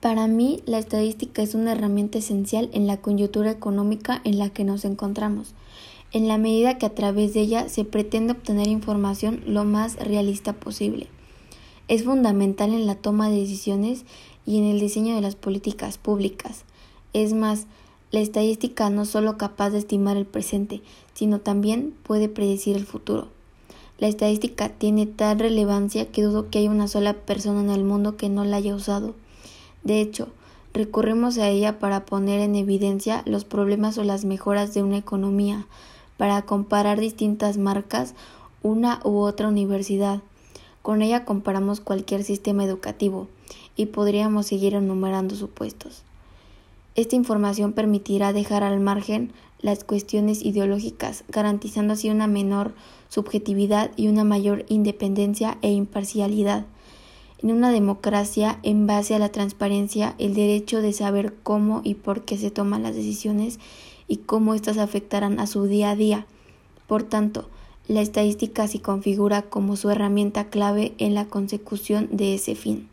Para mí, la estadística es una herramienta esencial en la coyuntura económica en la que nos encontramos, en la medida que a través de ella se pretende obtener información lo más realista posible. Es fundamental en la toma de decisiones y en el diseño de las políticas públicas. Es más, la estadística no solo capaz de estimar el presente, sino también puede predecir el futuro. La estadística tiene tal relevancia que dudo que haya una sola persona en el mundo que no la haya usado. De hecho, recurrimos a ella para poner en evidencia los problemas o las mejoras de una economía, para comparar distintas marcas, una u otra universidad. Con ella comparamos cualquier sistema educativo y podríamos seguir enumerando supuestos. Esta información permitirá dejar al margen las cuestiones ideológicas, garantizando así una menor subjetividad y una mayor independencia e imparcialidad en una democracia en base a la transparencia, el derecho de saber cómo y por qué se toman las decisiones y cómo éstas afectarán a su día a día. Por tanto, la estadística se configura como su herramienta clave en la consecución de ese fin.